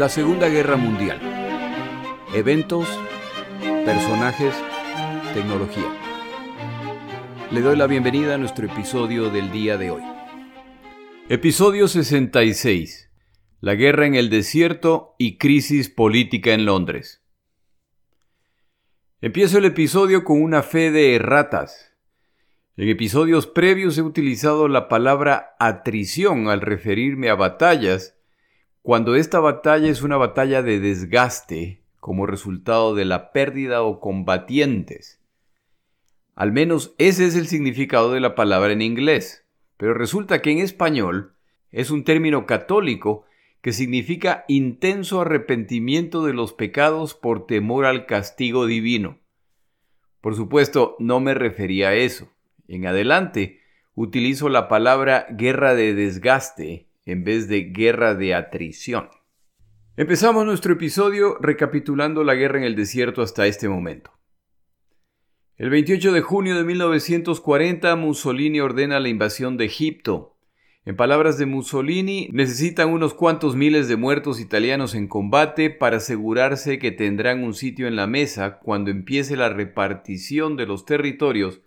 La Segunda Guerra Mundial. Eventos, personajes, tecnología. Le doy la bienvenida a nuestro episodio del día de hoy. Episodio 66. La guerra en el desierto y crisis política en Londres. Empiezo el episodio con una fe de erratas. En episodios previos he utilizado la palabra atrición al referirme a batallas cuando esta batalla es una batalla de desgaste como resultado de la pérdida o combatientes. Al menos ese es el significado de la palabra en inglés, pero resulta que en español es un término católico que significa intenso arrepentimiento de los pecados por temor al castigo divino. Por supuesto, no me refería a eso. En adelante, utilizo la palabra guerra de desgaste en vez de guerra de atrición. Empezamos nuestro episodio recapitulando la guerra en el desierto hasta este momento. El 28 de junio de 1940 Mussolini ordena la invasión de Egipto. En palabras de Mussolini, necesitan unos cuantos miles de muertos italianos en combate para asegurarse que tendrán un sitio en la mesa cuando empiece la repartición de los territorios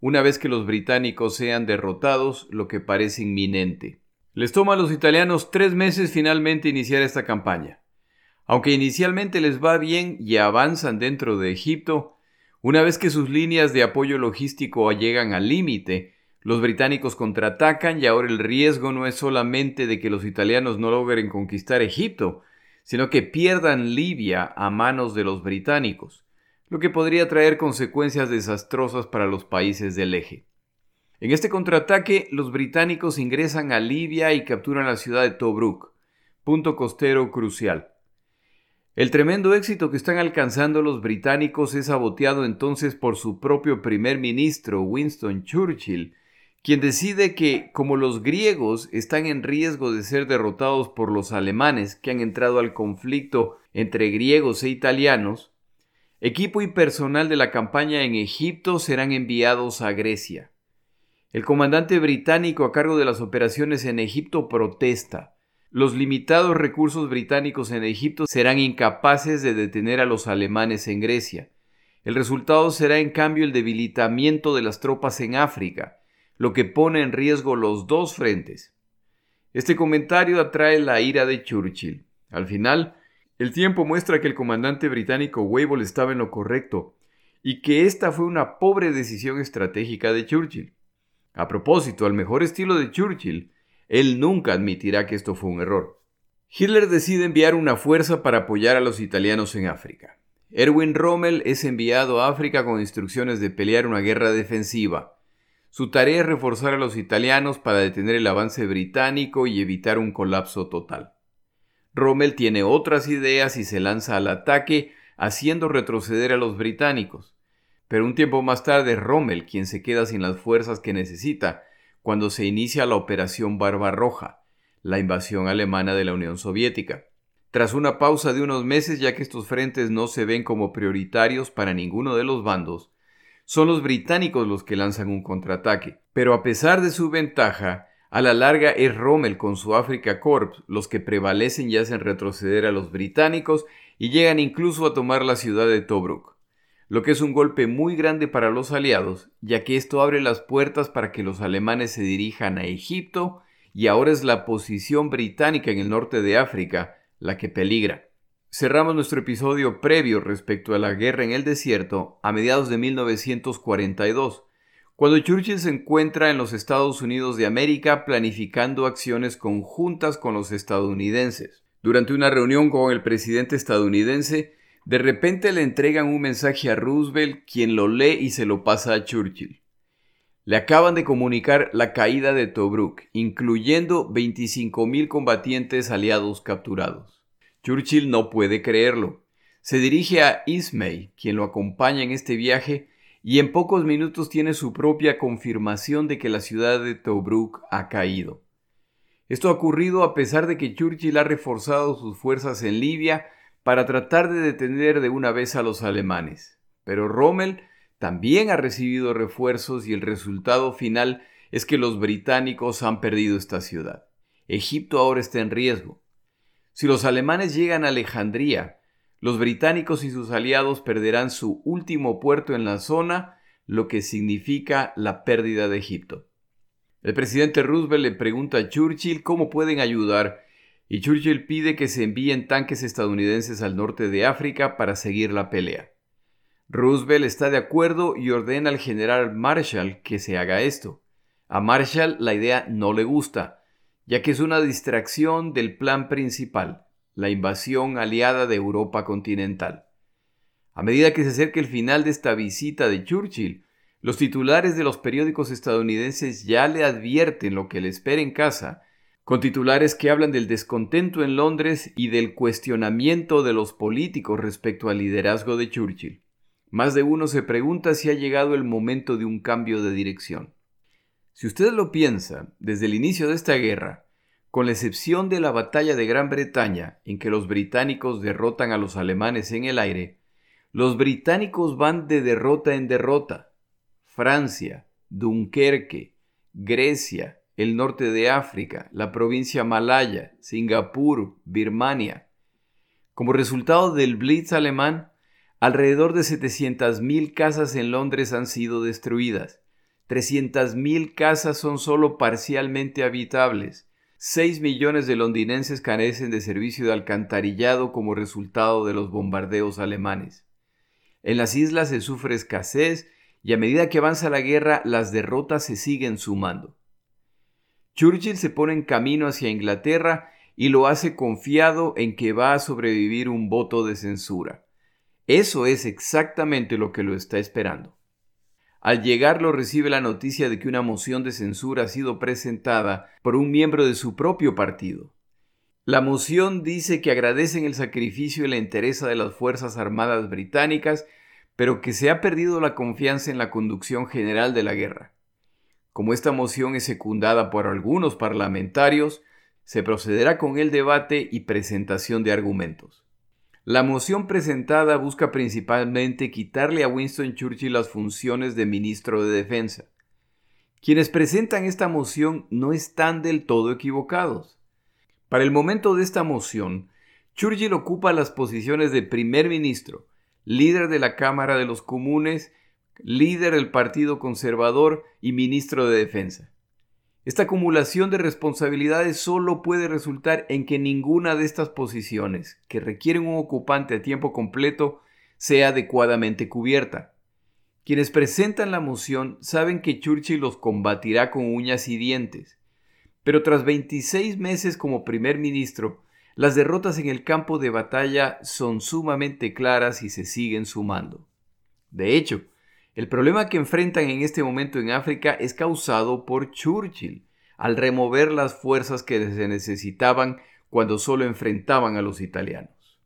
una vez que los británicos sean derrotados, lo que parece inminente. Les toma a los italianos tres meses finalmente iniciar esta campaña. Aunque inicialmente les va bien y avanzan dentro de Egipto, una vez que sus líneas de apoyo logístico llegan al límite, los británicos contraatacan y ahora el riesgo no es solamente de que los italianos no logren conquistar Egipto, sino que pierdan Libia a manos de los británicos, lo que podría traer consecuencias desastrosas para los países del eje. En este contraataque, los británicos ingresan a Libia y capturan la ciudad de Tobruk, punto costero crucial. El tremendo éxito que están alcanzando los británicos es saboteado entonces por su propio primer ministro, Winston Churchill, quien decide que, como los griegos están en riesgo de ser derrotados por los alemanes que han entrado al conflicto entre griegos e italianos, equipo y personal de la campaña en Egipto serán enviados a Grecia. El comandante británico a cargo de las operaciones en Egipto protesta. Los limitados recursos británicos en Egipto serán incapaces de detener a los alemanes en Grecia. El resultado será en cambio el debilitamiento de las tropas en África, lo que pone en riesgo los dos frentes. Este comentario atrae la ira de Churchill. Al final, el tiempo muestra que el comandante británico Weibull estaba en lo correcto y que esta fue una pobre decisión estratégica de Churchill. A propósito, al mejor estilo de Churchill, él nunca admitirá que esto fue un error. Hitler decide enviar una fuerza para apoyar a los italianos en África. Erwin Rommel es enviado a África con instrucciones de pelear una guerra defensiva. Su tarea es reforzar a los italianos para detener el avance británico y evitar un colapso total. Rommel tiene otras ideas y se lanza al ataque, haciendo retroceder a los británicos. Pero un tiempo más tarde Rommel quien se queda sin las fuerzas que necesita cuando se inicia la Operación Barbarroja, la invasión alemana de la Unión Soviética. Tras una pausa de unos meses ya que estos frentes no se ven como prioritarios para ninguno de los bandos, son los británicos los que lanzan un contraataque. Pero a pesar de su ventaja, a la larga es Rommel con su Africa Corps los que prevalecen y hacen retroceder a los británicos y llegan incluso a tomar la ciudad de Tobruk lo que es un golpe muy grande para los aliados, ya que esto abre las puertas para que los alemanes se dirijan a Egipto y ahora es la posición británica en el norte de África la que peligra. Cerramos nuestro episodio previo respecto a la guerra en el desierto a mediados de 1942, cuando Churchill se encuentra en los Estados Unidos de América planificando acciones conjuntas con los estadounidenses. Durante una reunión con el presidente estadounidense, de repente le entregan un mensaje a Roosevelt, quien lo lee y se lo pasa a Churchill. Le acaban de comunicar la caída de Tobruk, incluyendo 25.000 combatientes aliados capturados. Churchill no puede creerlo. Se dirige a Ismay, quien lo acompaña en este viaje, y en pocos minutos tiene su propia confirmación de que la ciudad de Tobruk ha caído. Esto ha ocurrido a pesar de que Churchill ha reforzado sus fuerzas en Libia para tratar de detener de una vez a los alemanes. Pero Rommel también ha recibido refuerzos y el resultado final es que los británicos han perdido esta ciudad. Egipto ahora está en riesgo. Si los alemanes llegan a Alejandría, los británicos y sus aliados perderán su último puerto en la zona, lo que significa la pérdida de Egipto. El presidente Roosevelt le pregunta a Churchill cómo pueden ayudar y Churchill pide que se envíen tanques estadounidenses al norte de África para seguir la pelea. Roosevelt está de acuerdo y ordena al general Marshall que se haga esto. A Marshall la idea no le gusta, ya que es una distracción del plan principal la invasión aliada de Europa continental. A medida que se acerca el final de esta visita de Churchill, los titulares de los periódicos estadounidenses ya le advierten lo que le espera en casa, con titulares que hablan del descontento en Londres y del cuestionamiento de los políticos respecto al liderazgo de Churchill. Más de uno se pregunta si ha llegado el momento de un cambio de dirección. Si usted lo piensa, desde el inicio de esta guerra, con la excepción de la batalla de Gran Bretaña, en que los británicos derrotan a los alemanes en el aire, los británicos van de derrota en derrota. Francia, Dunkerque, Grecia, el norte de África, la provincia malaya, Singapur, Birmania. Como resultado del Blitz alemán, alrededor de 700.000 casas en Londres han sido destruidas. 300.000 casas son solo parcialmente habitables 6 millones de londinenses carecen de servicio de alcantarillado como resultado de los bombardeos alemanes. En las islas se sufre escasez y a medida que avanza la guerra las derrotas se siguen sumando. Churchill se pone en camino hacia Inglaterra y lo hace confiado en que va a sobrevivir un voto de censura. Eso es exactamente lo que lo está esperando. Al llegar lo recibe la noticia de que una moción de censura ha sido presentada por un miembro de su propio partido. La moción dice que agradecen el sacrificio y la entereza de las Fuerzas Armadas británicas, pero que se ha perdido la confianza en la conducción general de la guerra. Como esta moción es secundada por algunos parlamentarios, se procederá con el debate y presentación de argumentos. La moción presentada busca principalmente quitarle a Winston Churchill las funciones de ministro de Defensa. Quienes presentan esta moción no están del todo equivocados. Para el momento de esta moción, Churchill ocupa las posiciones de primer ministro, líder de la Cámara de los Comunes, líder del Partido Conservador y ministro de Defensa. Esta acumulación de responsabilidades solo puede resultar en que ninguna de estas posiciones, que requieren un ocupante a tiempo completo, sea adecuadamente cubierta. Quienes presentan la moción saben que Churchill los combatirá con uñas y dientes. Pero tras 26 meses como primer ministro, las derrotas en el campo de batalla son sumamente claras y se siguen sumando. De hecho, el problema que enfrentan en este momento en África es causado por Churchill, al remover las fuerzas que se necesitaban cuando solo enfrentaban a los italianos.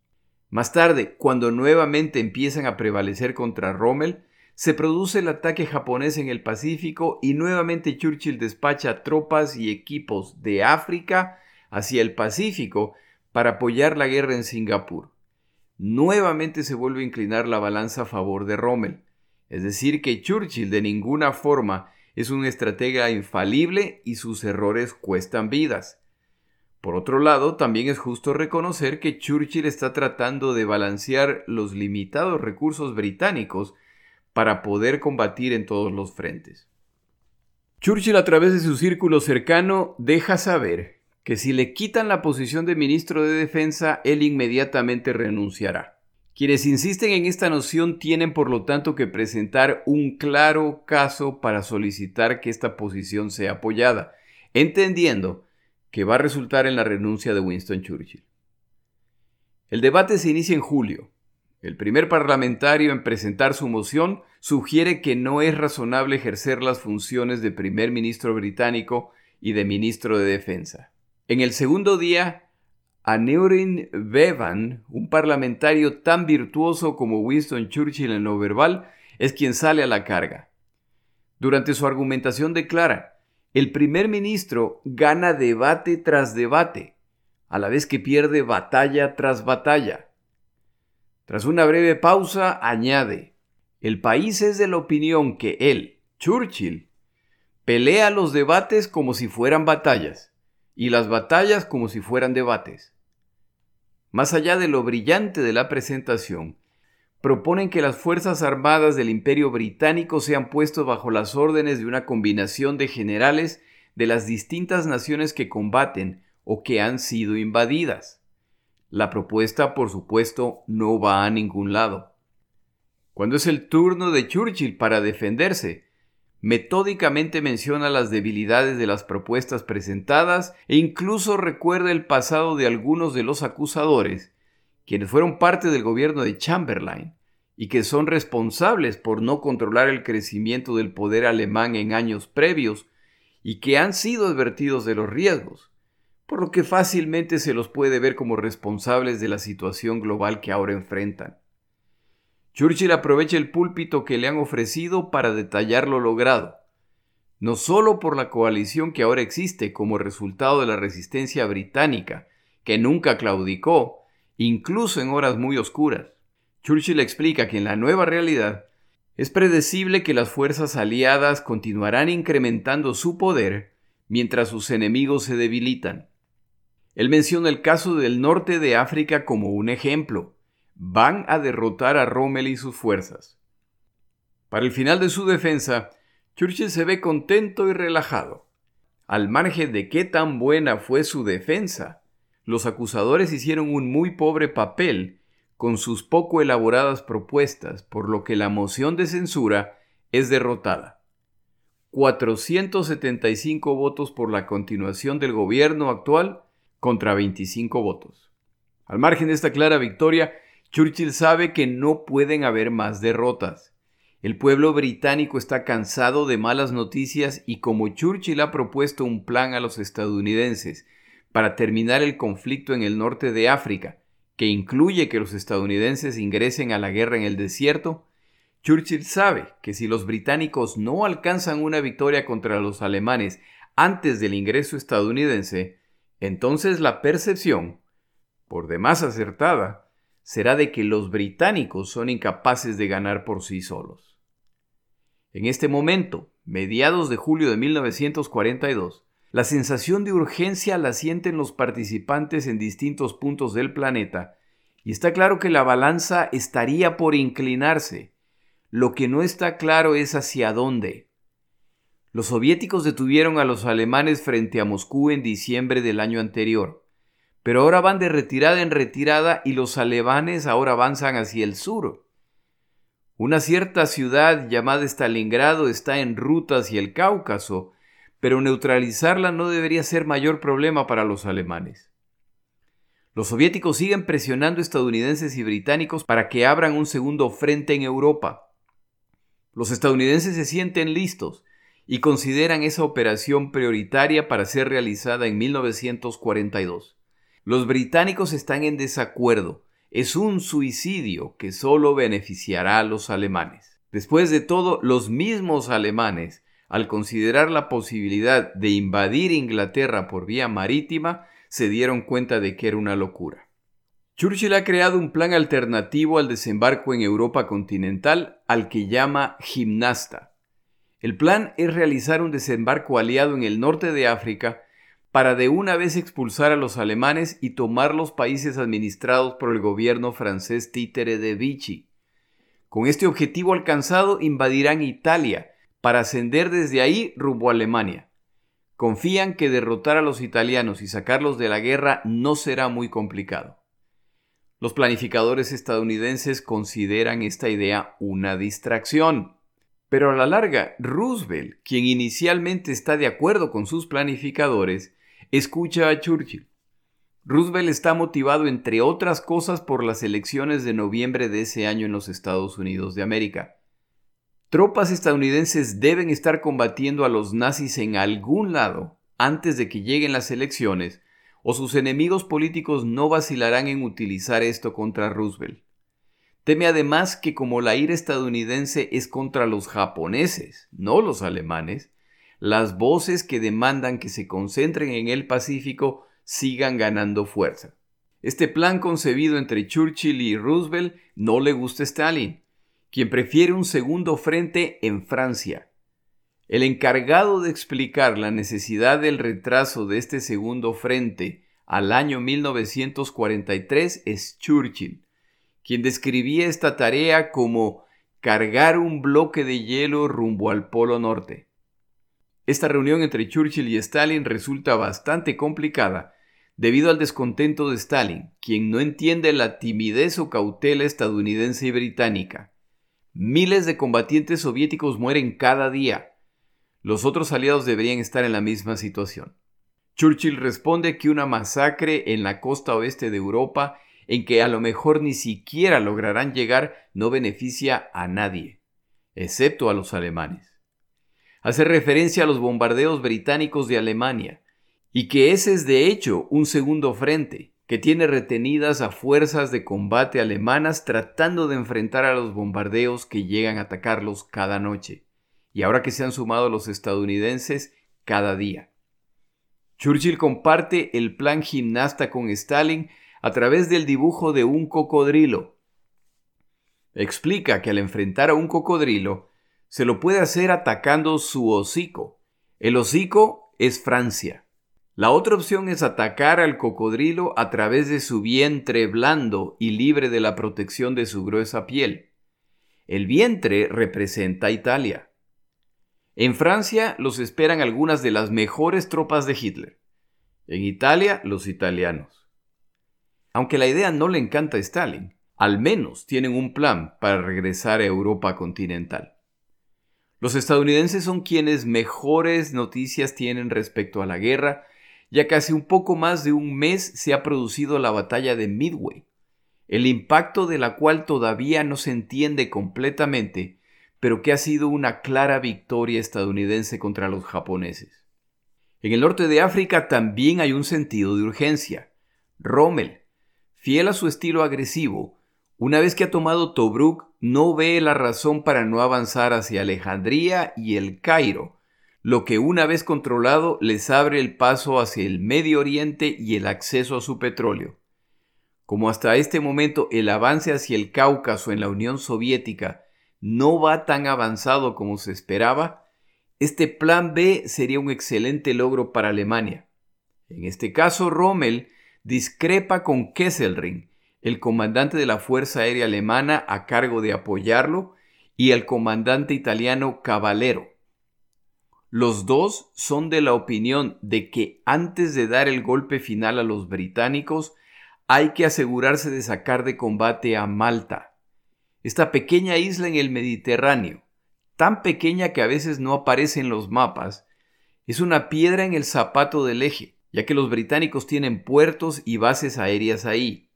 Más tarde, cuando nuevamente empiezan a prevalecer contra Rommel, se produce el ataque japonés en el Pacífico y nuevamente Churchill despacha tropas y equipos de África hacia el Pacífico para apoyar la guerra en Singapur. Nuevamente se vuelve a inclinar la balanza a favor de Rommel. Es decir, que Churchill de ninguna forma es un estratega infalible y sus errores cuestan vidas. Por otro lado, también es justo reconocer que Churchill está tratando de balancear los limitados recursos británicos para poder combatir en todos los frentes. Churchill a través de su círculo cercano deja saber que si le quitan la posición de ministro de Defensa, él inmediatamente renunciará. Quienes insisten en esta noción tienen por lo tanto que presentar un claro caso para solicitar que esta posición sea apoyada, entendiendo que va a resultar en la renuncia de Winston Churchill. El debate se inicia en julio. El primer parlamentario en presentar su moción sugiere que no es razonable ejercer las funciones de primer ministro británico y de ministro de Defensa. En el segundo día, Aneurin Bevan, un parlamentario tan virtuoso como Winston Churchill en lo verbal, es quien sale a la carga. Durante su argumentación declara, el primer ministro gana debate tras debate, a la vez que pierde batalla tras batalla. Tras una breve pausa, añade, el país es de la opinión que él, Churchill, pelea los debates como si fueran batallas y las batallas como si fueran debates. Más allá de lo brillante de la presentación, proponen que las Fuerzas Armadas del Imperio Británico sean puestos bajo las órdenes de una combinación de generales de las distintas naciones que combaten o que han sido invadidas. La propuesta, por supuesto, no va a ningún lado. Cuando es el turno de Churchill para defenderse, metódicamente menciona las debilidades de las propuestas presentadas e incluso recuerda el pasado de algunos de los acusadores, quienes fueron parte del gobierno de Chamberlain y que son responsables por no controlar el crecimiento del poder alemán en años previos y que han sido advertidos de los riesgos, por lo que fácilmente se los puede ver como responsables de la situación global que ahora enfrentan. Churchill aprovecha el púlpito que le han ofrecido para detallar lo logrado, no solo por la coalición que ahora existe como resultado de la resistencia británica, que nunca claudicó, incluso en horas muy oscuras. Churchill explica que en la nueva realidad es predecible que las fuerzas aliadas continuarán incrementando su poder mientras sus enemigos se debilitan. Él menciona el caso del norte de África como un ejemplo, van a derrotar a Rommel y sus fuerzas. Para el final de su defensa, Churchill se ve contento y relajado. Al margen de qué tan buena fue su defensa, los acusadores hicieron un muy pobre papel con sus poco elaboradas propuestas, por lo que la moción de censura es derrotada. 475 votos por la continuación del gobierno actual contra 25 votos. Al margen de esta clara victoria, Churchill sabe que no pueden haber más derrotas. El pueblo británico está cansado de malas noticias y como Churchill ha propuesto un plan a los estadounidenses para terminar el conflicto en el norte de África, que incluye que los estadounidenses ingresen a la guerra en el desierto, Churchill sabe que si los británicos no alcanzan una victoria contra los alemanes antes del ingreso estadounidense, entonces la percepción, por demás acertada, será de que los británicos son incapaces de ganar por sí solos. En este momento, mediados de julio de 1942, la sensación de urgencia la sienten los participantes en distintos puntos del planeta y está claro que la balanza estaría por inclinarse. Lo que no está claro es hacia dónde. Los soviéticos detuvieron a los alemanes frente a Moscú en diciembre del año anterior pero ahora van de retirada en retirada y los alemanes ahora avanzan hacia el sur. Una cierta ciudad llamada Stalingrado está en ruta hacia el Cáucaso, pero neutralizarla no debería ser mayor problema para los alemanes. Los soviéticos siguen presionando estadounidenses y británicos para que abran un segundo frente en Europa. Los estadounidenses se sienten listos y consideran esa operación prioritaria para ser realizada en 1942. Los británicos están en desacuerdo. Es un suicidio que solo beneficiará a los alemanes. Después de todo, los mismos alemanes, al considerar la posibilidad de invadir Inglaterra por vía marítima, se dieron cuenta de que era una locura. Churchill ha creado un plan alternativo al desembarco en Europa continental al que llama Gimnasta. El plan es realizar un desembarco aliado en el norte de África para de una vez expulsar a los alemanes y tomar los países administrados por el gobierno francés títere de Vichy. Con este objetivo alcanzado invadirán Italia para ascender desde ahí rumbo a Alemania. Confían que derrotar a los italianos y sacarlos de la guerra no será muy complicado. Los planificadores estadounidenses consideran esta idea una distracción. Pero a la larga, Roosevelt, quien inicialmente está de acuerdo con sus planificadores, Escucha a Churchill. Roosevelt está motivado, entre otras cosas, por las elecciones de noviembre de ese año en los Estados Unidos de América. Tropas estadounidenses deben estar combatiendo a los nazis en algún lado antes de que lleguen las elecciones, o sus enemigos políticos no vacilarán en utilizar esto contra Roosevelt. Teme además que como la ira estadounidense es contra los japoneses, no los alemanes, las voces que demandan que se concentren en el Pacífico sigan ganando fuerza. Este plan concebido entre Churchill y Roosevelt no le gusta a Stalin, quien prefiere un segundo frente en Francia. El encargado de explicar la necesidad del retraso de este segundo frente al año 1943 es Churchill, quien describía esta tarea como cargar un bloque de hielo rumbo al Polo Norte. Esta reunión entre Churchill y Stalin resulta bastante complicada debido al descontento de Stalin, quien no entiende la timidez o cautela estadounidense y británica. Miles de combatientes soviéticos mueren cada día. Los otros aliados deberían estar en la misma situación. Churchill responde que una masacre en la costa oeste de Europa, en que a lo mejor ni siquiera lograrán llegar, no beneficia a nadie, excepto a los alemanes. Hace referencia a los bombardeos británicos de Alemania, y que ese es de hecho un segundo frente, que tiene retenidas a fuerzas de combate alemanas tratando de enfrentar a los bombardeos que llegan a atacarlos cada noche, y ahora que se han sumado los estadounidenses cada día. Churchill comparte el plan gimnasta con Stalin a través del dibujo de un cocodrilo. Explica que al enfrentar a un cocodrilo, se lo puede hacer atacando su hocico. El hocico es Francia. La otra opción es atacar al cocodrilo a través de su vientre blando y libre de la protección de su gruesa piel. El vientre representa Italia. En Francia los esperan algunas de las mejores tropas de Hitler. En Italia, los italianos. Aunque la idea no le encanta a Stalin, al menos tienen un plan para regresar a Europa continental. Los estadounidenses son quienes mejores noticias tienen respecto a la guerra ya que hace un poco más de un mes se ha producido la batalla de Midway, el impacto de la cual todavía no se entiende completamente, pero que ha sido una clara victoria estadounidense contra los japoneses. En el norte de África también hay un sentido de urgencia. Rommel, fiel a su estilo agresivo, una vez que ha tomado Tobruk, no ve la razón para no avanzar hacia Alejandría y el Cairo, lo que una vez controlado les abre el paso hacia el Medio Oriente y el acceso a su petróleo. Como hasta este momento el avance hacia el Cáucaso en la Unión Soviética no va tan avanzado como se esperaba, este plan B sería un excelente logro para Alemania. En este caso, Rommel discrepa con Kesselring, el comandante de la Fuerza Aérea Alemana a cargo de apoyarlo, y el comandante italiano Cavallero. Los dos son de la opinión de que antes de dar el golpe final a los británicos hay que asegurarse de sacar de combate a Malta, esta pequeña isla en el Mediterráneo, tan pequeña que a veces no aparece en los mapas, es una piedra en el zapato del eje, ya que los británicos tienen puertos y bases aéreas ahí.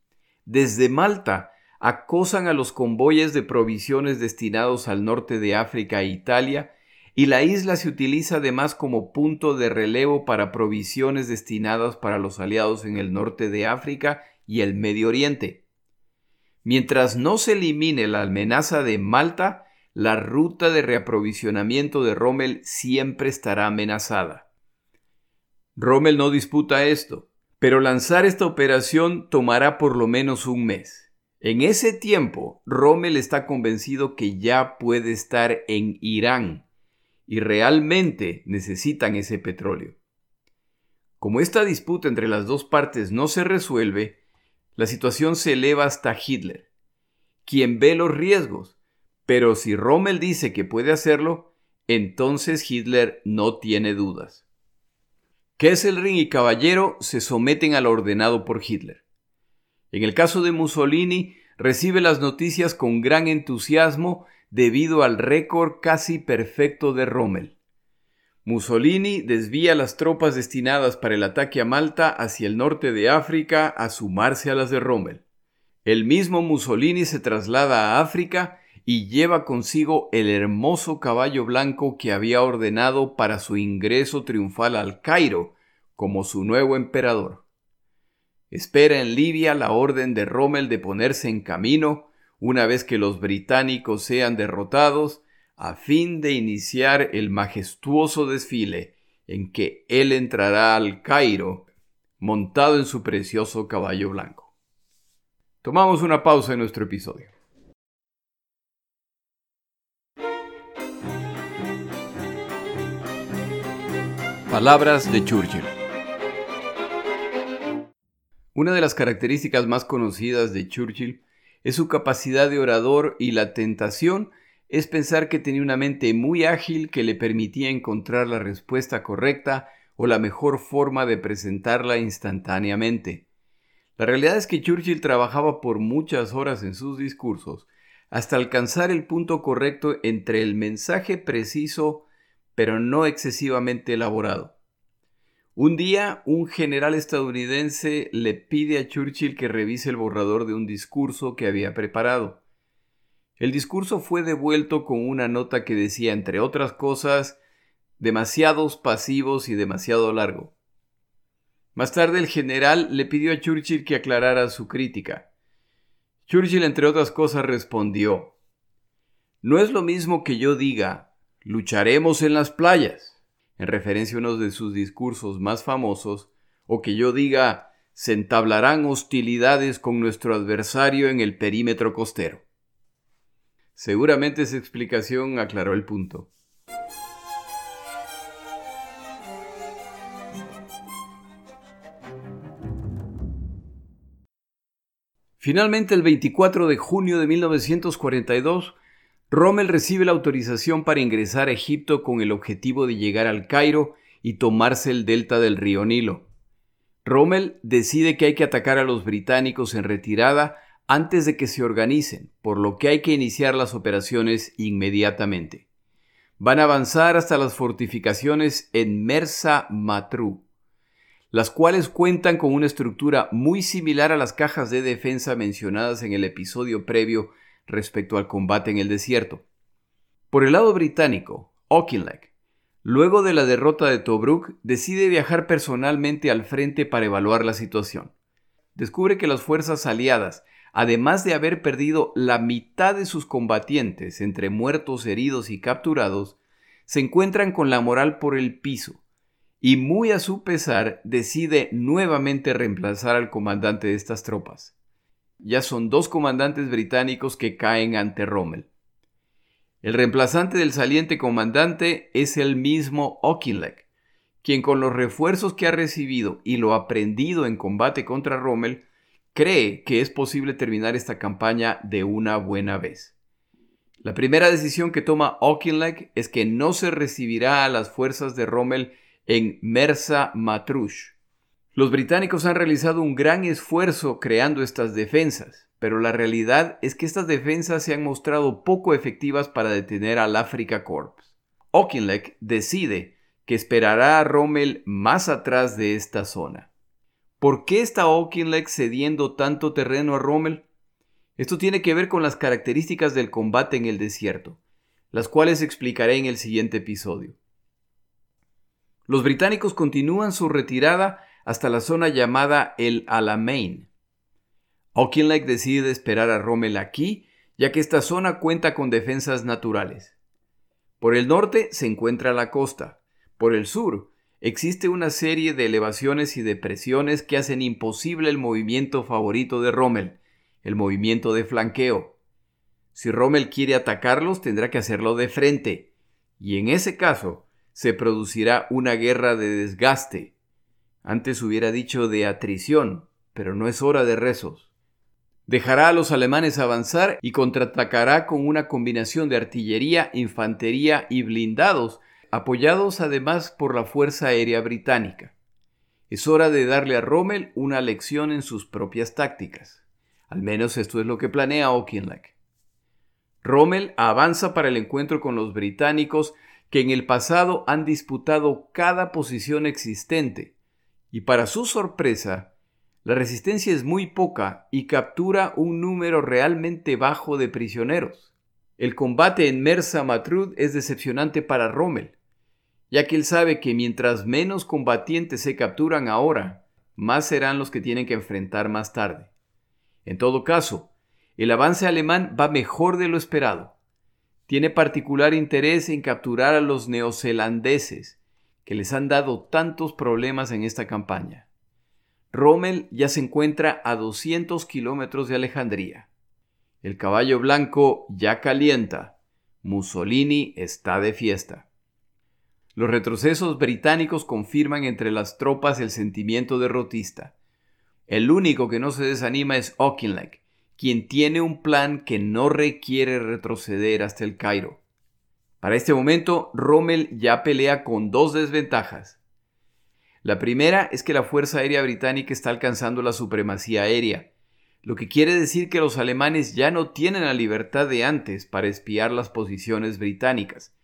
Desde Malta acosan a los convoyes de provisiones destinados al norte de África e Italia y la isla se utiliza además como punto de relevo para provisiones destinadas para los aliados en el norte de África y el Medio Oriente. Mientras no se elimine la amenaza de Malta, la ruta de reaprovisionamiento de Rommel siempre estará amenazada. Rommel no disputa esto, pero lanzar esta operación tomará por lo menos un mes. En ese tiempo, Rommel está convencido que ya puede estar en Irán, y realmente necesitan ese petróleo. Como esta disputa entre las dos partes no se resuelve, la situación se eleva hasta Hitler, quien ve los riesgos, pero si Rommel dice que puede hacerlo, entonces Hitler no tiene dudas. Kesselring y Caballero se someten al ordenado por Hitler. En el caso de Mussolini, recibe las noticias con gran entusiasmo debido al récord casi perfecto de Rommel. Mussolini desvía las tropas destinadas para el ataque a Malta hacia el norte de África a sumarse a las de Rommel. El mismo Mussolini se traslada a África y lleva consigo el hermoso caballo blanco que había ordenado para su ingreso triunfal al Cairo como su nuevo emperador. Espera en Libia la orden de Rommel de ponerse en camino una vez que los británicos sean derrotados, a fin de iniciar el majestuoso desfile en que él entrará al Cairo montado en su precioso caballo blanco. Tomamos una pausa en nuestro episodio. Palabras de Churchill. Una de las características más conocidas de Churchill es su capacidad de orador y la tentación es pensar que tenía una mente muy ágil que le permitía encontrar la respuesta correcta o la mejor forma de presentarla instantáneamente. La realidad es que Churchill trabajaba por muchas horas en sus discursos hasta alcanzar el punto correcto entre el mensaje preciso pero no excesivamente elaborado. Un día, un general estadounidense le pide a Churchill que revise el borrador de un discurso que había preparado. El discurso fue devuelto con una nota que decía, entre otras cosas, demasiados pasivos y demasiado largo. Más tarde el general le pidió a Churchill que aclarara su crítica. Churchill, entre otras cosas, respondió, No es lo mismo que yo diga, lucharemos en las playas en referencia a uno de sus discursos más famosos, o que yo diga, se entablarán hostilidades con nuestro adversario en el perímetro costero. Seguramente esa explicación aclaró el punto. Finalmente, el 24 de junio de 1942, Rommel recibe la autorización para ingresar a Egipto con el objetivo de llegar al Cairo y tomarse el delta del río Nilo. Rommel decide que hay que atacar a los británicos en retirada antes de que se organicen, por lo que hay que iniciar las operaciones inmediatamente. Van a avanzar hasta las fortificaciones en Mersa Matru, las cuales cuentan con una estructura muy similar a las cajas de defensa mencionadas en el episodio previo respecto al combate en el desierto. Por el lado británico, Auchinleck, luego de la derrota de Tobruk, decide viajar personalmente al frente para evaluar la situación. Descubre que las fuerzas aliadas, además de haber perdido la mitad de sus combatientes entre muertos, heridos y capturados, se encuentran con la moral por el piso, y muy a su pesar decide nuevamente reemplazar al comandante de estas tropas ya son dos comandantes británicos que caen ante Rommel. El reemplazante del saliente comandante es el mismo Auchinleck, quien con los refuerzos que ha recibido y lo aprendido en combate contra Rommel, cree que es posible terminar esta campaña de una buena vez. La primera decisión que toma Auchinleck es que no se recibirá a las fuerzas de Rommel en Mersa Matrush, los británicos han realizado un gran esfuerzo creando estas defensas, pero la realidad es que estas defensas se han mostrado poco efectivas para detener al Africa Corps. Auchinleck decide que esperará a Rommel más atrás de esta zona. ¿Por qué está Auchinleck cediendo tanto terreno a Rommel? Esto tiene que ver con las características del combate en el desierto, las cuales explicaré en el siguiente episodio. Los británicos continúan su retirada hasta la zona llamada el Alamein. Auchinleck decide esperar a Rommel aquí, ya que esta zona cuenta con defensas naturales. Por el norte se encuentra la costa. Por el sur existe una serie de elevaciones y depresiones que hacen imposible el movimiento favorito de Rommel, el movimiento de flanqueo. Si Rommel quiere atacarlos, tendrá que hacerlo de frente, y en ese caso se producirá una guerra de desgaste, antes hubiera dicho de atrición, pero no es hora de rezos. Dejará a los alemanes avanzar y contraatacará con una combinación de artillería, infantería y blindados, apoyados además por la Fuerza Aérea Británica. Es hora de darle a Rommel una lección en sus propias tácticas. Al menos esto es lo que planea Auchinleck. Rommel avanza para el encuentro con los británicos que en el pasado han disputado cada posición existente, y para su sorpresa, la resistencia es muy poca y captura un número realmente bajo de prisioneros. El combate en Mersa Matrud es decepcionante para Rommel, ya que él sabe que mientras menos combatientes se capturan ahora, más serán los que tienen que enfrentar más tarde. En todo caso, el avance alemán va mejor de lo esperado. Tiene particular interés en capturar a los neozelandeses, que les han dado tantos problemas en esta campaña. Rommel ya se encuentra a 200 kilómetros de Alejandría. El caballo blanco ya calienta. Mussolini está de fiesta. Los retrocesos británicos confirman entre las tropas el sentimiento derrotista. El único que no se desanima es Auchinleck, quien tiene un plan que no requiere retroceder hasta el Cairo. Para este momento, Rommel ya pelea con dos desventajas. La primera es que la Fuerza Aérea Británica está alcanzando la supremacía aérea, lo que quiere decir que los alemanes ya no tienen la libertad de antes para espiar las posiciones británicas,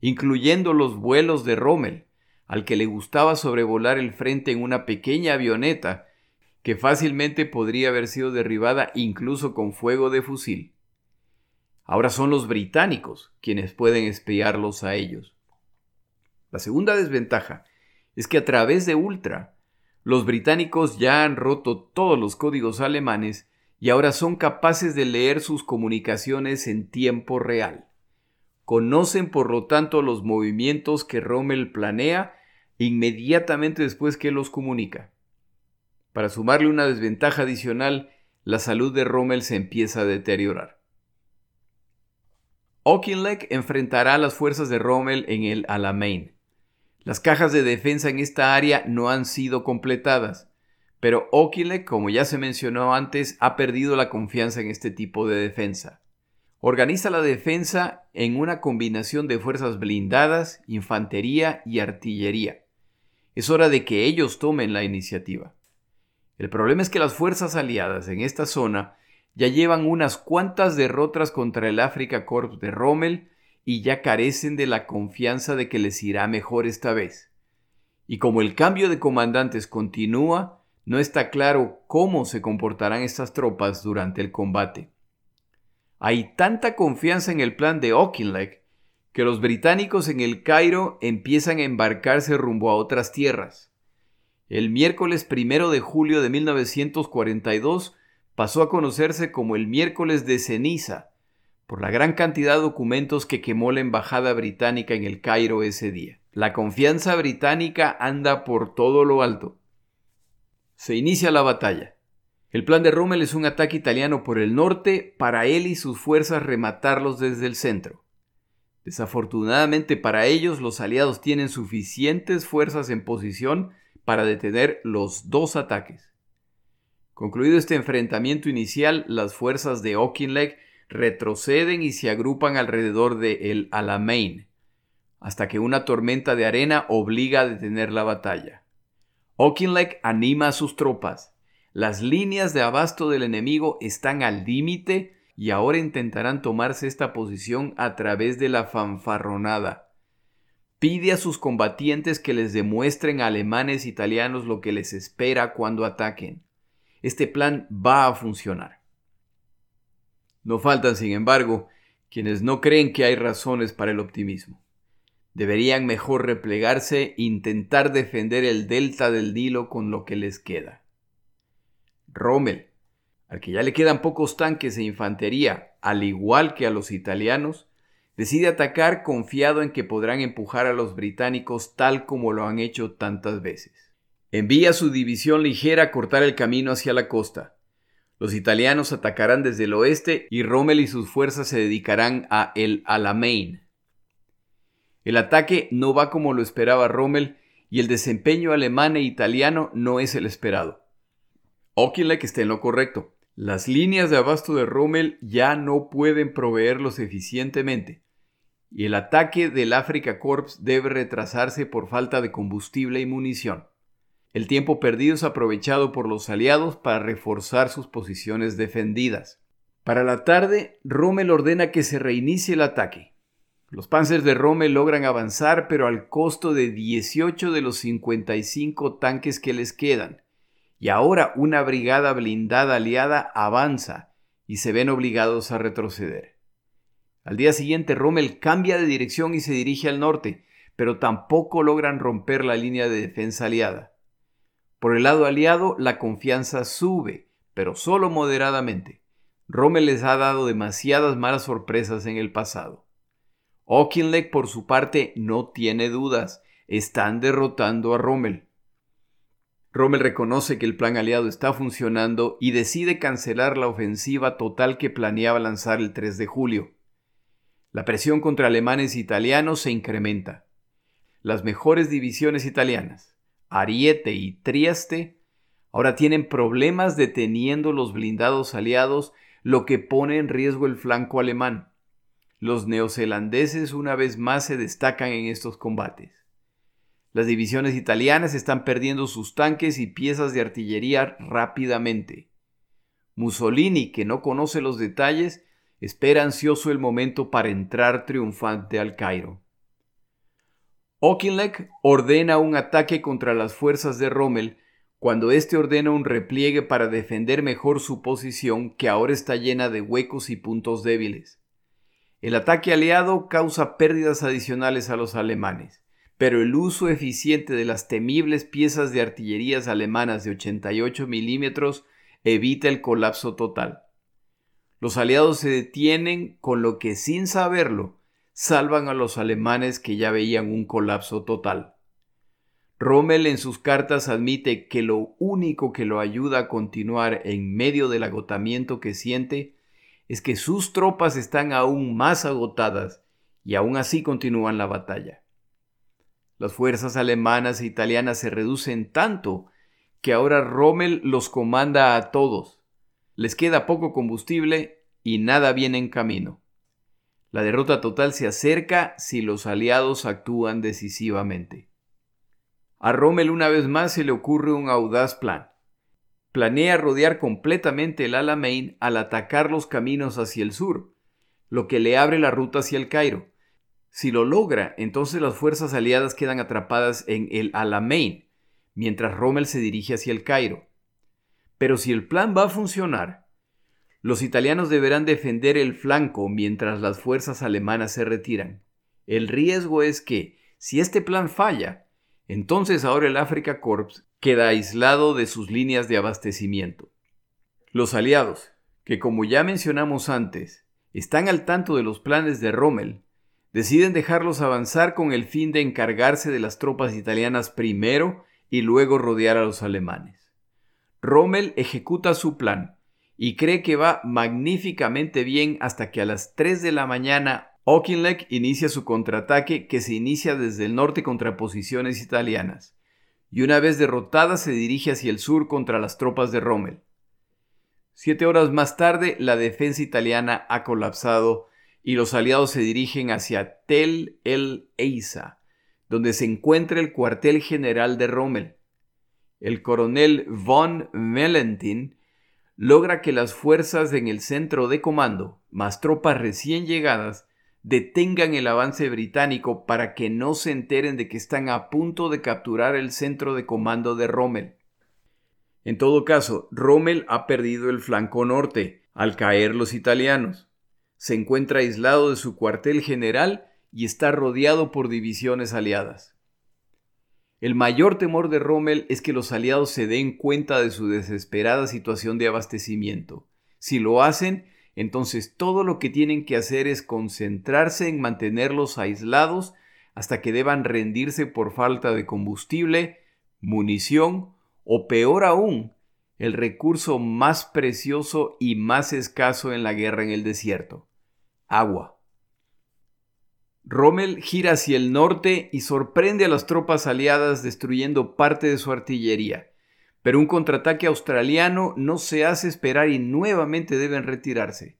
incluyendo los vuelos de Rommel, al que le gustaba sobrevolar el frente en una pequeña avioneta que fácilmente podría haber sido derribada incluso con fuego de fusil. Ahora son los británicos quienes pueden espiarlos a ellos. La segunda desventaja es que a través de Ultra, los británicos ya han roto todos los códigos alemanes y ahora son capaces de leer sus comunicaciones en tiempo real. Conocen por lo tanto los movimientos que Rommel planea inmediatamente después que los comunica. Para sumarle una desventaja adicional, la salud de Rommel se empieza a deteriorar. Auchinleck enfrentará a las fuerzas de Rommel en el Alamein. Las cajas de defensa en esta área no han sido completadas, pero Auchinleck, como ya se mencionó antes, ha perdido la confianza en este tipo de defensa. Organiza la defensa en una combinación de fuerzas blindadas, infantería y artillería. Es hora de que ellos tomen la iniciativa. El problema es que las fuerzas aliadas en esta zona ya llevan unas cuantas derrotas contra el Afrika Corps de Rommel y ya carecen de la confianza de que les irá mejor esta vez. Y como el cambio de comandantes continúa, no está claro cómo se comportarán estas tropas durante el combate. Hay tanta confianza en el plan de Auchinleck que los británicos en el Cairo empiezan a embarcarse rumbo a otras tierras. El miércoles primero de julio de 1942 pasó a conocerse como el miércoles de ceniza, por la gran cantidad de documentos que quemó la embajada británica en el Cairo ese día. La confianza británica anda por todo lo alto. Se inicia la batalla. El plan de Rommel es un ataque italiano por el norte para él y sus fuerzas rematarlos desde el centro. Desafortunadamente para ellos los aliados tienen suficientes fuerzas en posición para detener los dos ataques. Concluido este enfrentamiento inicial, las fuerzas de Auchinleck retroceden y se agrupan alrededor de el Alamein, hasta que una tormenta de arena obliga a detener la batalla. Auchinleck anima a sus tropas. Las líneas de abasto del enemigo están al límite y ahora intentarán tomarse esta posición a través de la fanfarronada. Pide a sus combatientes que les demuestren a alemanes e italianos lo que les espera cuando ataquen. Este plan va a funcionar. No faltan, sin embargo, quienes no creen que hay razones para el optimismo. Deberían mejor replegarse e intentar defender el delta del Nilo con lo que les queda. Rommel, al que ya le quedan pocos tanques e infantería, al igual que a los italianos, decide atacar confiado en que podrán empujar a los británicos tal como lo han hecho tantas veces. Envía su división ligera a cortar el camino hacia la costa, los italianos atacarán desde el oeste y Rommel y sus fuerzas se dedicarán a el Alamein. El ataque no va como lo esperaba Rommel y el desempeño alemán e italiano no es el esperado. Auchinleck está en lo correcto. Las líneas de abasto de Rommel ya no pueden proveerlos eficientemente y el ataque del Afrika Corps debe retrasarse por falta de combustible y munición. El tiempo perdido es aprovechado por los aliados para reforzar sus posiciones defendidas. Para la tarde, Rommel ordena que se reinicie el ataque. Los panzers de Rommel logran avanzar, pero al costo de 18 de los 55 tanques que les quedan. Y ahora una brigada blindada aliada avanza y se ven obligados a retroceder. Al día siguiente, Rommel cambia de dirección y se dirige al norte, pero tampoco logran romper la línea de defensa aliada. Por el lado aliado, la confianza sube, pero solo moderadamente. Rommel les ha dado demasiadas malas sorpresas en el pasado. Auchinleck, por su parte, no tiene dudas. Están derrotando a Rommel. Rommel reconoce que el plan aliado está funcionando y decide cancelar la ofensiva total que planeaba lanzar el 3 de julio. La presión contra alemanes e italianos se incrementa. Las mejores divisiones italianas, Ariete y Trieste Ahora tienen problemas deteniendo los blindados aliados, lo que pone en riesgo el flanco alemán. Los neozelandeses una vez más se destacan en estos combates. Las divisiones italianas están perdiendo sus tanques y piezas de artillería rápidamente. Mussolini, que no conoce los detalles, espera ansioso el momento para entrar triunfante al Cairo. Auchinleck ordena un ataque contra las fuerzas de Rommel cuando éste ordena un repliegue para defender mejor su posición que ahora está llena de huecos y puntos débiles. El ataque aliado causa pérdidas adicionales a los alemanes, pero el uso eficiente de las temibles piezas de artillerías alemanas de 88 milímetros evita el colapso total. Los aliados se detienen con lo que sin saberlo salvan a los alemanes que ya veían un colapso total. Rommel en sus cartas admite que lo único que lo ayuda a continuar en medio del agotamiento que siente es que sus tropas están aún más agotadas y aún así continúan la batalla. Las fuerzas alemanas e italianas se reducen tanto que ahora Rommel los comanda a todos. Les queda poco combustible y nada viene en camino. La derrota total se acerca si los aliados actúan decisivamente. A Rommel una vez más se le ocurre un audaz plan. Planea rodear completamente el Alamein al atacar los caminos hacia el sur, lo que le abre la ruta hacia el Cairo. Si lo logra, entonces las fuerzas aliadas quedan atrapadas en el Alamein, mientras Rommel se dirige hacia el Cairo. Pero si el plan va a funcionar, los italianos deberán defender el flanco mientras las fuerzas alemanas se retiran. El riesgo es que, si este plan falla, entonces ahora el Africa Corps queda aislado de sus líneas de abastecimiento. Los aliados, que como ya mencionamos antes, están al tanto de los planes de Rommel, deciden dejarlos avanzar con el fin de encargarse de las tropas italianas primero y luego rodear a los alemanes. Rommel ejecuta su plan, y cree que va magníficamente bien hasta que a las 3 de la mañana Auchinleck inicia su contraataque que se inicia desde el norte contra posiciones italianas, y una vez derrotada se dirige hacia el sur contra las tropas de Rommel. Siete horas más tarde, la defensa italiana ha colapsado y los aliados se dirigen hacia Tel el Eiza, donde se encuentra el cuartel general de Rommel. El coronel von Melentin logra que las fuerzas en el centro de comando, más tropas recién llegadas, detengan el avance británico para que no se enteren de que están a punto de capturar el centro de comando de Rommel. En todo caso, Rommel ha perdido el flanco norte al caer los italianos. Se encuentra aislado de su cuartel general y está rodeado por divisiones aliadas. El mayor temor de Rommel es que los aliados se den cuenta de su desesperada situación de abastecimiento. Si lo hacen, entonces todo lo que tienen que hacer es concentrarse en mantenerlos aislados hasta que deban rendirse por falta de combustible, munición o peor aún, el recurso más precioso y más escaso en la guerra en el desierto, agua. Rommel gira hacia el norte y sorprende a las tropas aliadas destruyendo parte de su artillería. Pero un contraataque australiano no se hace esperar y nuevamente deben retirarse.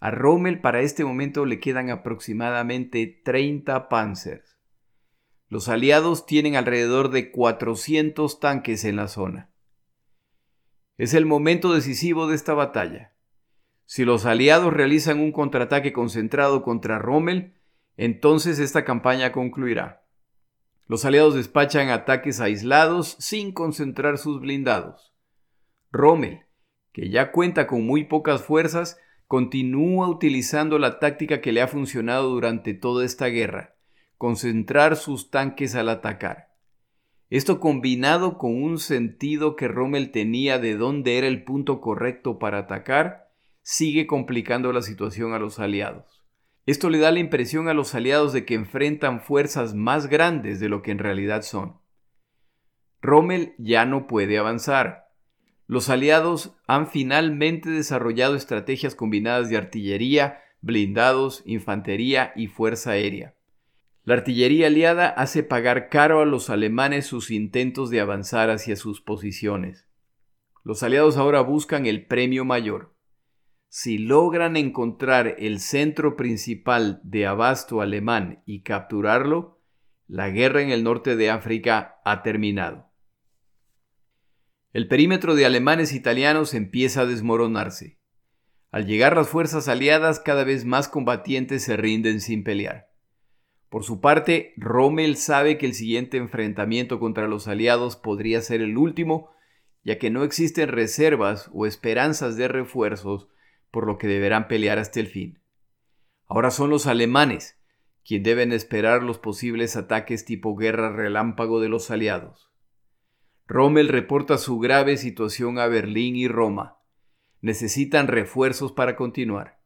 A Rommel para este momento le quedan aproximadamente 30 panzers. Los aliados tienen alrededor de 400 tanques en la zona. Es el momento decisivo de esta batalla. Si los aliados realizan un contraataque concentrado contra Rommel, entonces esta campaña concluirá. Los aliados despachan ataques aislados sin concentrar sus blindados. Rommel, que ya cuenta con muy pocas fuerzas, continúa utilizando la táctica que le ha funcionado durante toda esta guerra, concentrar sus tanques al atacar. Esto combinado con un sentido que Rommel tenía de dónde era el punto correcto para atacar, sigue complicando la situación a los aliados. Esto le da la impresión a los aliados de que enfrentan fuerzas más grandes de lo que en realidad son. Rommel ya no puede avanzar. Los aliados han finalmente desarrollado estrategias combinadas de artillería, blindados, infantería y fuerza aérea. La artillería aliada hace pagar caro a los alemanes sus intentos de avanzar hacia sus posiciones. Los aliados ahora buscan el premio mayor. Si logran encontrar el centro principal de abasto alemán y capturarlo, la guerra en el norte de África ha terminado. El perímetro de alemanes e italianos empieza a desmoronarse. Al llegar las fuerzas aliadas, cada vez más combatientes se rinden sin pelear. Por su parte, Rommel sabe que el siguiente enfrentamiento contra los aliados podría ser el último ya que no existen reservas o esperanzas de refuerzos, por lo que deberán pelear hasta el fin. Ahora son los alemanes quienes deben esperar los posibles ataques tipo guerra relámpago de los aliados. Rommel reporta su grave situación a Berlín y Roma. Necesitan refuerzos para continuar.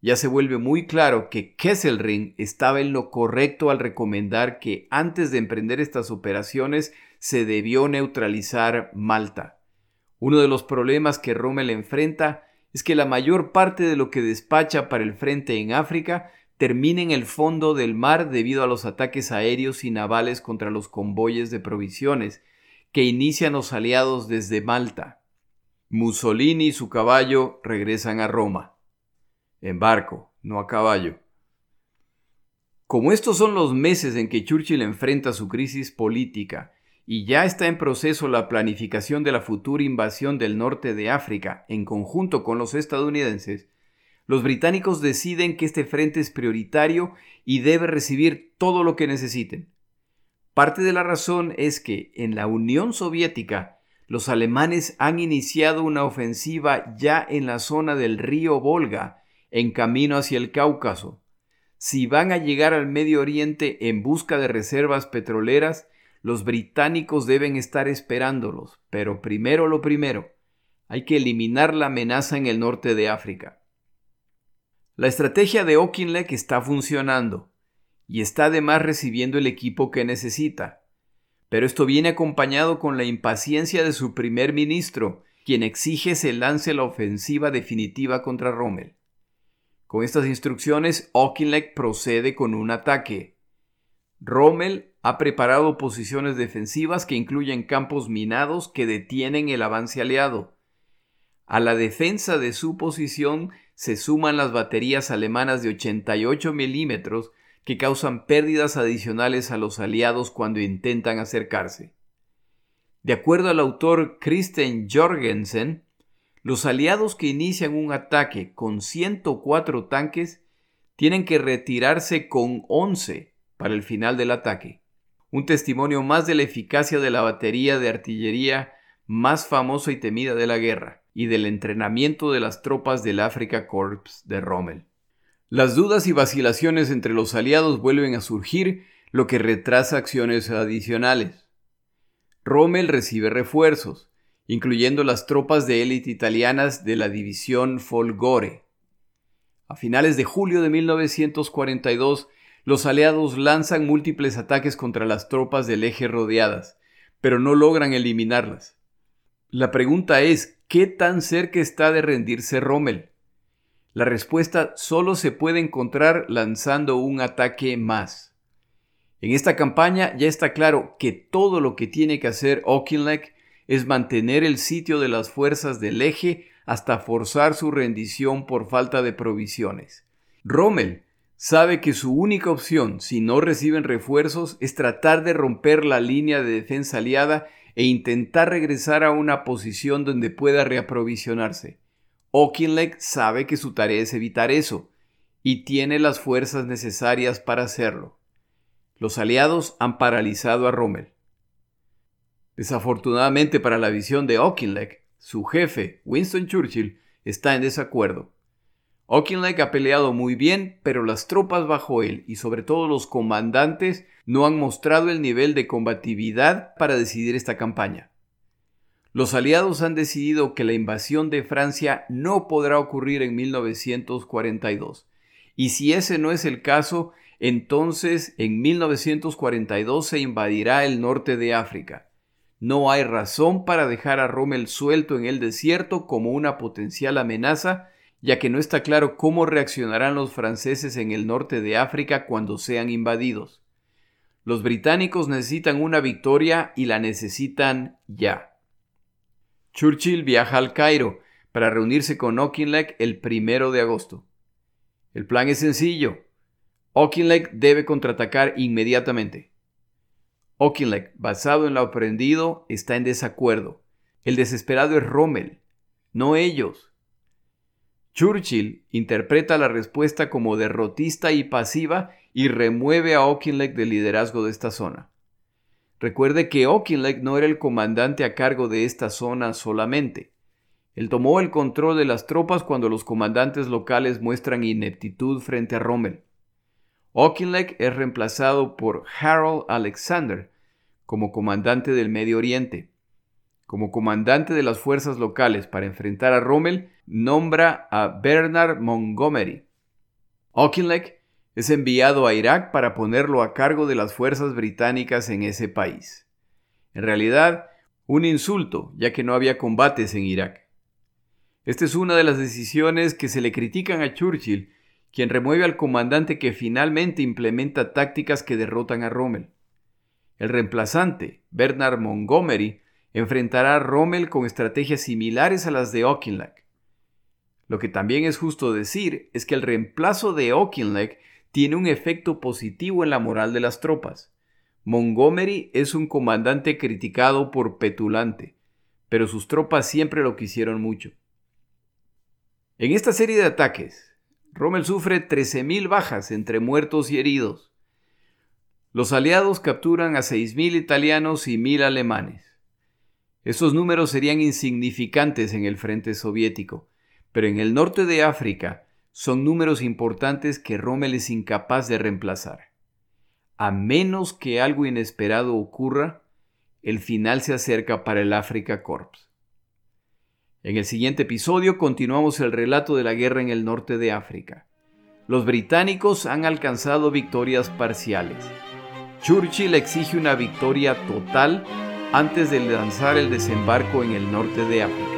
Ya se vuelve muy claro que Kesselring estaba en lo correcto al recomendar que antes de emprender estas operaciones se debió neutralizar Malta. Uno de los problemas que Rommel enfrenta es que la mayor parte de lo que despacha para el frente en África termina en el fondo del mar debido a los ataques aéreos y navales contra los convoyes de provisiones que inician los aliados desde Malta. Mussolini y su caballo regresan a Roma. En barco, no a caballo. Como estos son los meses en que Churchill enfrenta su crisis política y ya está en proceso la planificación de la futura invasión del norte de África en conjunto con los estadounidenses, los británicos deciden que este frente es prioritario y debe recibir todo lo que necesiten. Parte de la razón es que en la Unión Soviética los alemanes han iniciado una ofensiva ya en la zona del río Volga, en camino hacia el Cáucaso. Si van a llegar al Medio Oriente en busca de reservas petroleras, los británicos deben estar esperándolos, pero primero lo primero, hay que eliminar la amenaza en el norte de África. La estrategia de Auchinleck está funcionando y está además recibiendo el equipo que necesita. Pero esto viene acompañado con la impaciencia de su primer ministro, quien exige se lance la ofensiva definitiva contra Rommel. Con estas instrucciones, Auchinleck procede con un ataque. Rommel ha preparado posiciones defensivas que incluyen campos minados que detienen el avance aliado. A la defensa de su posición se suman las baterías alemanas de 88 milímetros que causan pérdidas adicionales a los aliados cuando intentan acercarse. De acuerdo al autor Christian Jorgensen, los aliados que inician un ataque con 104 tanques tienen que retirarse con 11 para el final del ataque. Un testimonio más de la eficacia de la batería de artillería más famosa y temida de la guerra y del entrenamiento de las tropas del Africa Corps de Rommel. Las dudas y vacilaciones entre los aliados vuelven a surgir, lo que retrasa acciones adicionales. Rommel recibe refuerzos, incluyendo las tropas de élite italianas de la división Folgore. A finales de julio de 1942, los aliados lanzan múltiples ataques contra las tropas del eje rodeadas, pero no logran eliminarlas. La pregunta es, ¿qué tan cerca está de rendirse Rommel? La respuesta solo se puede encontrar lanzando un ataque más. En esta campaña ya está claro que todo lo que tiene que hacer Auchinleck es mantener el sitio de las fuerzas del eje hasta forzar su rendición por falta de provisiones. Rommel sabe que su única opción, si no reciben refuerzos, es tratar de romper la línea de defensa aliada e intentar regresar a una posición donde pueda reaprovisionarse. Auchinleck sabe que su tarea es evitar eso, y tiene las fuerzas necesarias para hacerlo. Los aliados han paralizado a Rommel. Desafortunadamente para la visión de Auchinleck, su jefe, Winston Churchill, está en desacuerdo. Auchinleck ha peleado muy bien, pero las tropas bajo él y sobre todo los comandantes no han mostrado el nivel de combatividad para decidir esta campaña. Los aliados han decidido que la invasión de Francia no podrá ocurrir en 1942. Y si ese no es el caso, entonces en 1942 se invadirá el norte de África. No hay razón para dejar a Rommel suelto en el desierto como una potencial amenaza ya que no está claro cómo reaccionarán los franceses en el norte de África cuando sean invadidos. Los británicos necesitan una victoria y la necesitan ya. Churchill viaja al Cairo para reunirse con Auchinleck el primero de agosto. El plan es sencillo. Auchinleck debe contraatacar inmediatamente. Auchinleck, basado en lo aprendido, está en desacuerdo. El desesperado es Rommel, no ellos. Churchill interpreta la respuesta como derrotista y pasiva y remueve a Auchinleck del liderazgo de esta zona. Recuerde que Auchinleck no era el comandante a cargo de esta zona solamente. Él tomó el control de las tropas cuando los comandantes locales muestran ineptitud frente a Rommel. Auchinleck es reemplazado por Harold Alexander como comandante del Medio Oriente. Como comandante de las fuerzas locales para enfrentar a Rommel, nombra a Bernard Montgomery. Auchinleck es enviado a Irak para ponerlo a cargo de las fuerzas británicas en ese país. En realidad, un insulto, ya que no había combates en Irak. Esta es una de las decisiones que se le critican a Churchill, quien remueve al comandante que finalmente implementa tácticas que derrotan a Rommel. El reemplazante, Bernard Montgomery, enfrentará a Rommel con estrategias similares a las de Auchinleck. Lo que también es justo decir es que el reemplazo de Auchinleck tiene un efecto positivo en la moral de las tropas. Montgomery es un comandante criticado por petulante, pero sus tropas siempre lo quisieron mucho. En esta serie de ataques, Rommel sufre 13.000 bajas entre muertos y heridos. Los aliados capturan a 6.000 italianos y 1.000 alemanes. Estos números serían insignificantes en el frente soviético, pero en el norte de África son números importantes que Rommel es incapaz de reemplazar. A menos que algo inesperado ocurra, el final se acerca para el Africa Corps. En el siguiente episodio continuamos el relato de la guerra en el norte de África. Los británicos han alcanzado victorias parciales. Churchill exige una victoria total antes de lanzar el desembarco en el norte de África.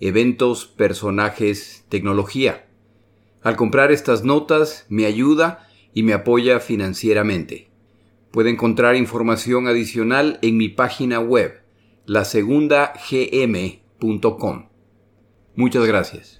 Eventos, Personajes, Tecnología. Al comprar estas notas me ayuda y me apoya financieramente. Puede encontrar información adicional en mi página web lasegundagm.com. Muchas gracias.